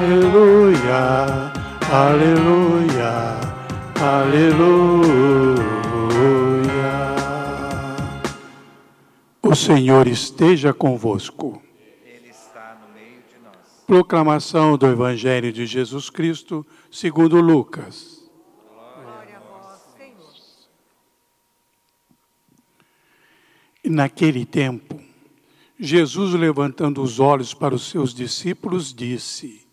Aleluia, aleluia, aleluia. O Senhor esteja convosco. Ele está no meio de nós. Proclamação do Evangelho de Jesus Cristo, segundo Lucas. Glória a vós, Senhor. Naquele tempo, Jesus, levantando os olhos para os seus discípulos, disse: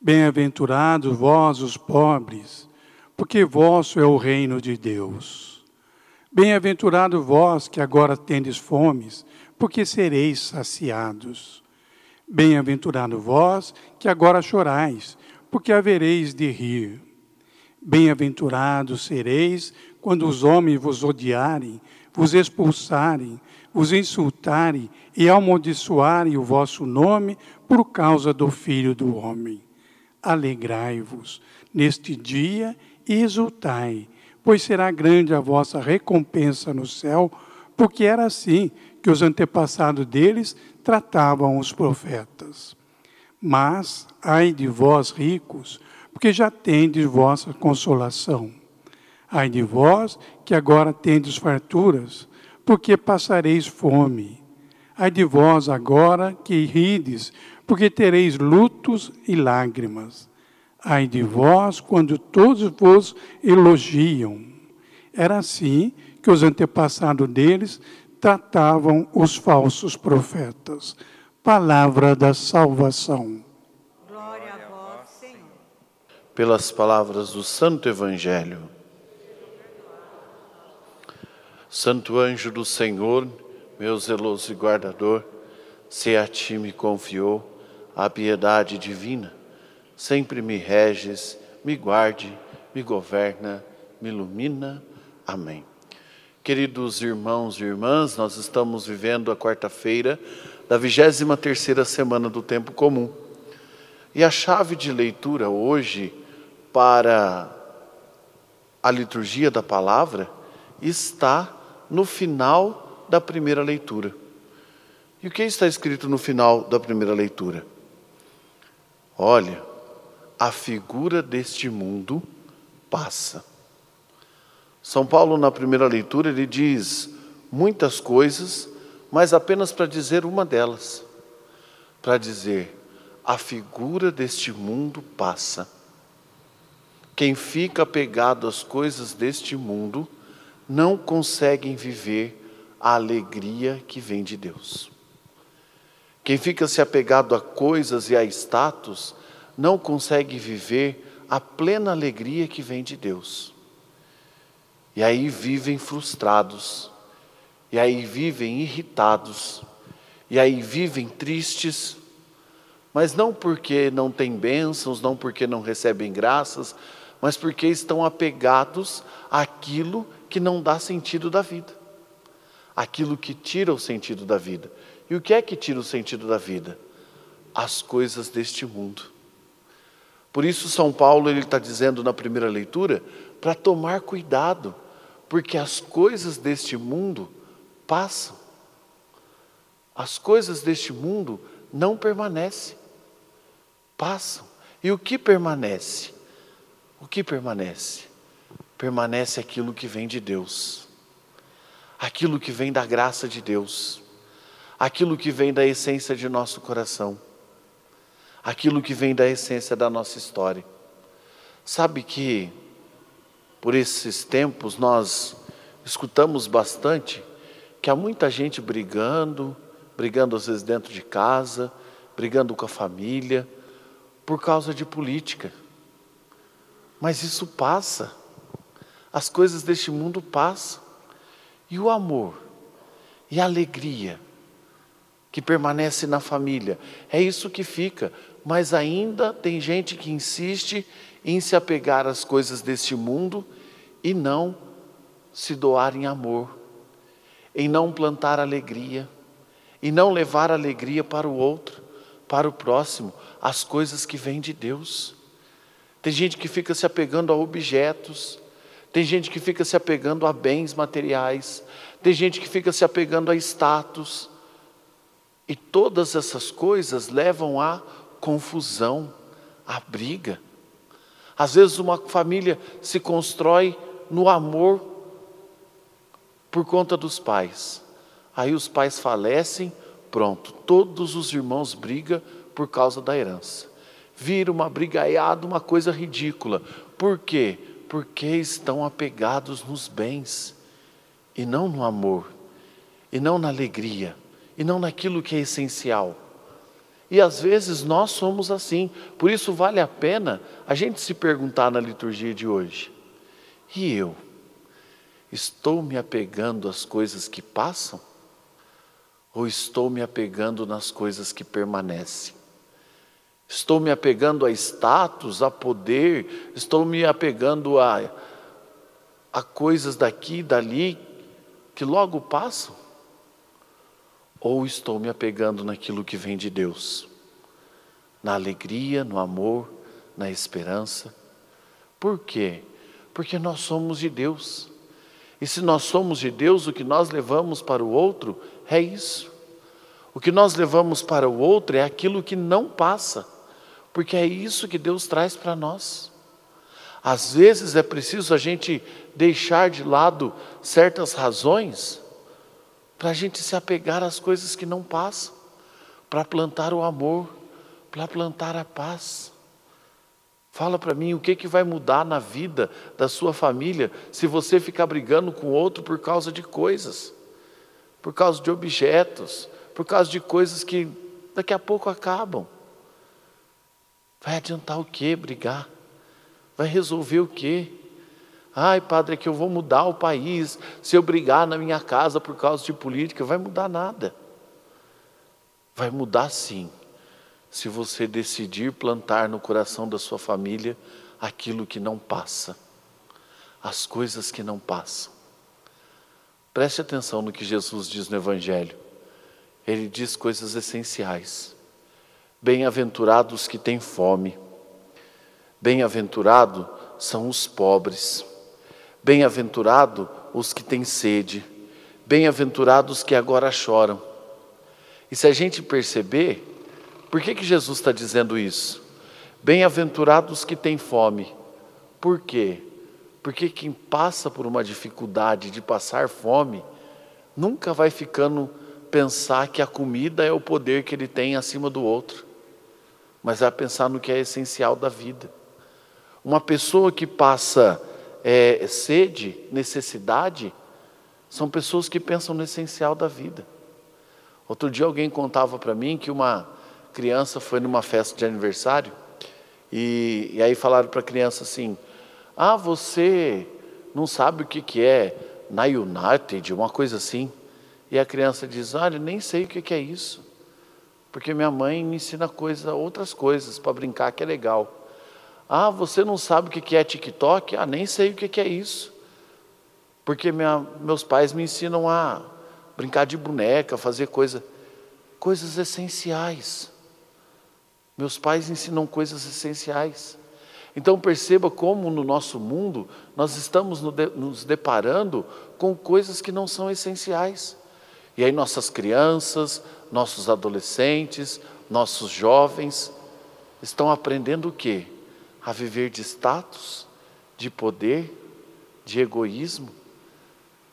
Bem-aventurados vós, os pobres, porque vosso é o reino de Deus. Bem-aventurado vós que agora tendes fomes, porque sereis saciados. Bem-aventurado vós que agora chorais, porque havereis de rir. Bem-aventurados sereis quando os homens vos odiarem, vos expulsarem, vos insultarem e amaldiçoarem o vosso nome por causa do Filho do Homem. Alegrai-vos neste dia e exultai, pois será grande a vossa recompensa no céu, porque era assim que os antepassados deles tratavam os profetas. Mas, ai de vós ricos, porque já tendes vossa consolação. Ai de vós que agora tendes farturas, porque passareis fome. Ai de vós agora que rides, porque tereis lutos e lágrimas. Ai de vós quando todos vos elogiam. Era assim que os antepassados deles tratavam os falsos profetas. Palavra da salvação. Glória a vós, Senhor. pelas palavras do Santo Evangelho. Santo anjo do Senhor, meu zeloso guardador, se a ti me confiou a piedade divina, sempre me reges, me guarde, me governa, me ilumina. Amém. Queridos irmãos e irmãs, nós estamos vivendo a quarta-feira da 23 terceira semana do tempo comum. E a chave de leitura hoje para a liturgia da palavra está no final da primeira leitura. E o que está escrito no final da primeira leitura? Olha, a figura deste mundo passa. São Paulo, na primeira leitura, ele diz muitas coisas, mas apenas para dizer uma delas. Para dizer, a figura deste mundo passa. Quem fica apegado às coisas deste mundo não consegue viver a alegria que vem de Deus. Quem fica se apegado a coisas e a status não consegue viver a plena alegria que vem de Deus. E aí vivem frustrados, e aí vivem irritados, e aí vivem tristes, mas não porque não têm bênçãos, não porque não recebem graças, mas porque estão apegados àquilo que não dá sentido da vida, aquilo que tira o sentido da vida. E o que é que tira o sentido da vida? As coisas deste mundo. Por isso São Paulo ele está dizendo na primeira leitura para tomar cuidado, porque as coisas deste mundo passam. As coisas deste mundo não permanecem, passam. E o que permanece? O que permanece? Permanece aquilo que vem de Deus, aquilo que vem da graça de Deus, aquilo que vem da essência de nosso coração, aquilo que vem da essência da nossa história. Sabe que, por esses tempos, nós escutamos bastante que há muita gente brigando, brigando às vezes dentro de casa, brigando com a família, por causa de política. Mas isso passa. As coisas deste mundo passam. E o amor e a alegria que permanece na família, é isso que fica. Mas ainda tem gente que insiste em se apegar às coisas deste mundo e não se doar em amor, em não plantar alegria, e não levar alegria para o outro, para o próximo, as coisas que vêm de Deus. Tem gente que fica se apegando a objetos, tem gente que fica se apegando a bens materiais, tem gente que fica se apegando a status. E todas essas coisas levam à confusão, à briga. Às vezes uma família se constrói no amor por conta dos pais. Aí os pais falecem, pronto, todos os irmãos brigam por causa da herança. Vira uma brigaiada, uma coisa ridícula. Por quê? Porque estão apegados nos bens e não no amor, e não na alegria, e não naquilo que é essencial. E às vezes nós somos assim, por isso vale a pena a gente se perguntar na liturgia de hoje: e eu? Estou me apegando às coisas que passam? Ou estou me apegando nas coisas que permanecem? Estou me apegando a status, a poder, estou me apegando a, a coisas daqui e dali que logo passam? Ou estou me apegando naquilo que vem de Deus? Na alegria, no amor, na esperança? Por quê? Porque nós somos de Deus. E se nós somos de Deus, o que nós levamos para o outro é isso. O que nós levamos para o outro é aquilo que não passa porque é isso que Deus traz para nós. Às vezes é preciso a gente deixar de lado certas razões para a gente se apegar às coisas que não passam, para plantar o amor, para plantar a paz. Fala para mim o que, que vai mudar na vida da sua família se você ficar brigando com outro por causa de coisas, por causa de objetos, por causa de coisas que daqui a pouco acabam. Vai adiantar o quê brigar? Vai resolver o quê? Ai, padre, é que eu vou mudar o país se eu brigar na minha casa por causa de política. Vai mudar nada. Vai mudar sim, se você decidir plantar no coração da sua família aquilo que não passa, as coisas que não passam. Preste atenção no que Jesus diz no Evangelho. Ele diz coisas essenciais. Bem-aventurados que têm fome. Bem-aventurado são os pobres. Bem-aventurado os que têm sede. Bem-aventurados que agora choram. E se a gente perceber, por que, que Jesus está dizendo isso? Bem-aventurados que têm fome. Por quê? Porque quem passa por uma dificuldade de passar fome, nunca vai ficando pensar que a comida é o poder que ele tem acima do outro mas a pensar no que é essencial da vida. Uma pessoa que passa é, sede, necessidade, são pessoas que pensam no essencial da vida. Outro dia alguém contava para mim que uma criança foi numa festa de aniversário e, e aí falaram para a criança assim: Ah, você não sabe o que, que é na United, uma coisa assim. E a criança diz: Olha, nem sei o que, que é isso porque minha mãe me ensina coisa, outras coisas para brincar que é legal. Ah, você não sabe o que é TikTok? Ah, nem sei o que é isso. Porque minha, meus pais me ensinam a brincar de boneca, fazer coisa, coisas essenciais. Meus pais ensinam coisas essenciais. Então perceba como no nosso mundo nós estamos nos deparando com coisas que não são essenciais. E aí nossas crianças, nossos adolescentes, nossos jovens estão aprendendo o quê? A viver de status, de poder, de egoísmo,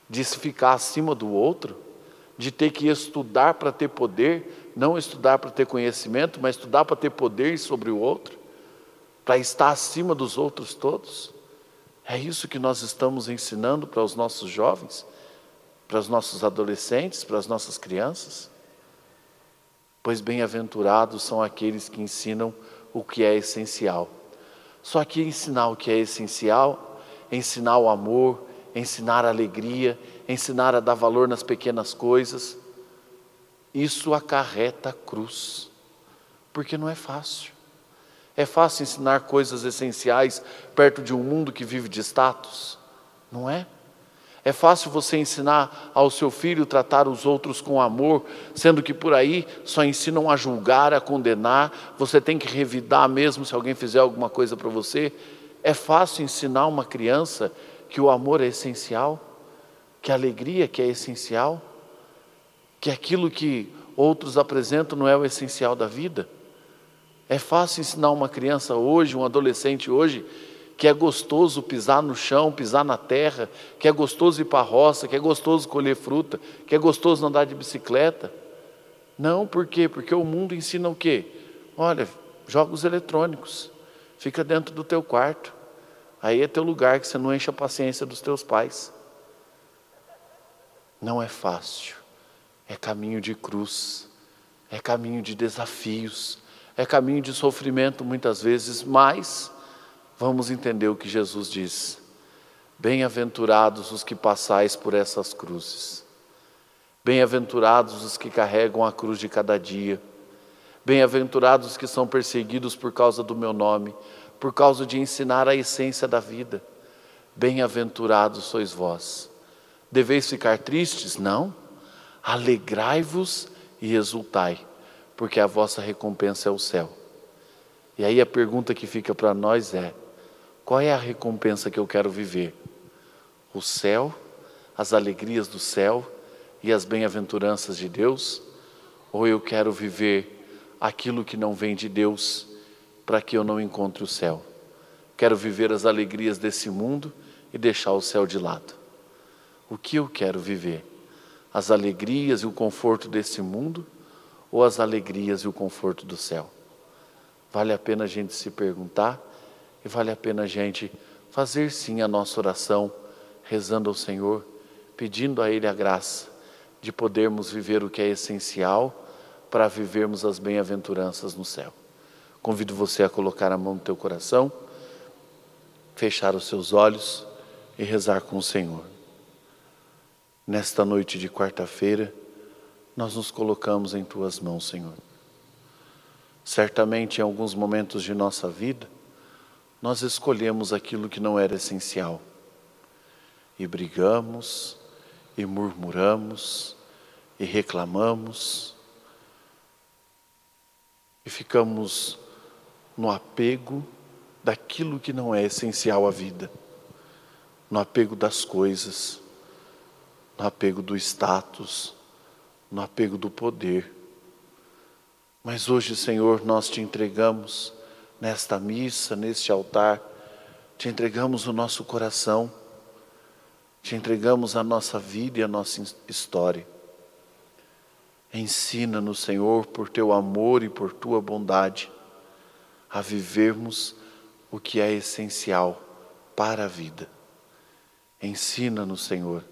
de se ficar acima do outro, de ter que estudar para ter poder, não estudar para ter conhecimento, mas estudar para ter poder sobre o outro, para estar acima dos outros todos. É isso que nós estamos ensinando para os nossos jovens, para os nossos adolescentes, para as nossas crianças. Pois bem-aventurados são aqueles que ensinam o que é essencial. Só que ensinar o que é essencial, ensinar o amor, ensinar a alegria, ensinar a dar valor nas pequenas coisas, isso acarreta a cruz, porque não é fácil. É fácil ensinar coisas essenciais perto de um mundo que vive de status? Não é? É fácil você ensinar ao seu filho tratar os outros com amor, sendo que por aí só ensinam a julgar, a condenar. Você tem que revidar mesmo se alguém fizer alguma coisa para você. É fácil ensinar uma criança que o amor é essencial, que a alegria que é essencial, que aquilo que outros apresentam não é o essencial da vida. É fácil ensinar uma criança hoje, um adolescente hoje, que é gostoso pisar no chão, pisar na terra, que é gostoso ir para a roça, que é gostoso colher fruta, que é gostoso andar de bicicleta. Não, por quê? Porque o mundo ensina o quê? Olha, jogos eletrônicos, fica dentro do teu quarto. Aí é teu lugar que você não enche a paciência dos teus pais. Não é fácil, é caminho de cruz, é caminho de desafios, é caminho de sofrimento muitas vezes, mas vamos entender o que Jesus diz. Bem-aventurados os que passais por essas cruzes. Bem-aventurados os que carregam a cruz de cada dia. Bem-aventurados os que são perseguidos por causa do meu nome, por causa de ensinar a essência da vida. Bem-aventurados sois vós. Deveis ficar tristes? Não. Alegrai-vos e exultai, porque a vossa recompensa é o céu. E aí a pergunta que fica para nós é: qual é a recompensa que eu quero viver? O céu, as alegrias do céu e as bem-aventuranças de Deus? Ou eu quero viver aquilo que não vem de Deus para que eu não encontre o céu? Quero viver as alegrias desse mundo e deixar o céu de lado. O que eu quero viver? As alegrias e o conforto desse mundo ou as alegrias e o conforto do céu? Vale a pena a gente se perguntar e vale a pena a gente fazer sim a nossa oração, rezando ao Senhor, pedindo a Ele a graça de podermos viver o que é essencial para vivermos as bem-aventuranças no céu. Convido você a colocar a mão no teu coração, fechar os seus olhos e rezar com o Senhor. Nesta noite de quarta-feira, nós nos colocamos em tuas mãos, Senhor. Certamente, em alguns momentos de nossa vida, nós escolhemos aquilo que não era essencial e brigamos, e murmuramos, e reclamamos, e ficamos no apego daquilo que não é essencial à vida, no apego das coisas, no apego do status, no apego do poder. Mas hoje, Senhor, nós te entregamos nesta missa, neste altar, te entregamos o nosso coração, te entregamos a nossa vida e a nossa história. Ensina-nos, Senhor, por teu amor e por tua bondade, a vivermos o que é essencial para a vida. Ensina-nos, Senhor,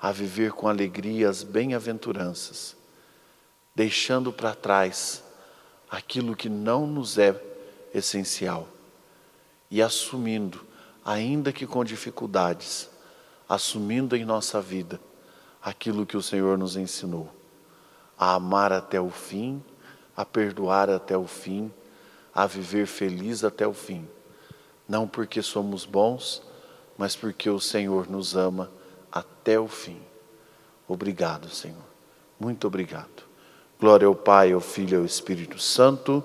a viver com alegria as bem-aventuranças, deixando para trás aquilo que não nos é essencial e assumindo, ainda que com dificuldades, assumindo em nossa vida aquilo que o Senhor nos ensinou: a amar até o fim, a perdoar até o fim, a viver feliz até o fim. Não porque somos bons, mas porque o Senhor nos ama até o fim. Obrigado, Senhor. Muito obrigado. Glória ao Pai, ao Filho e ao Espírito Santo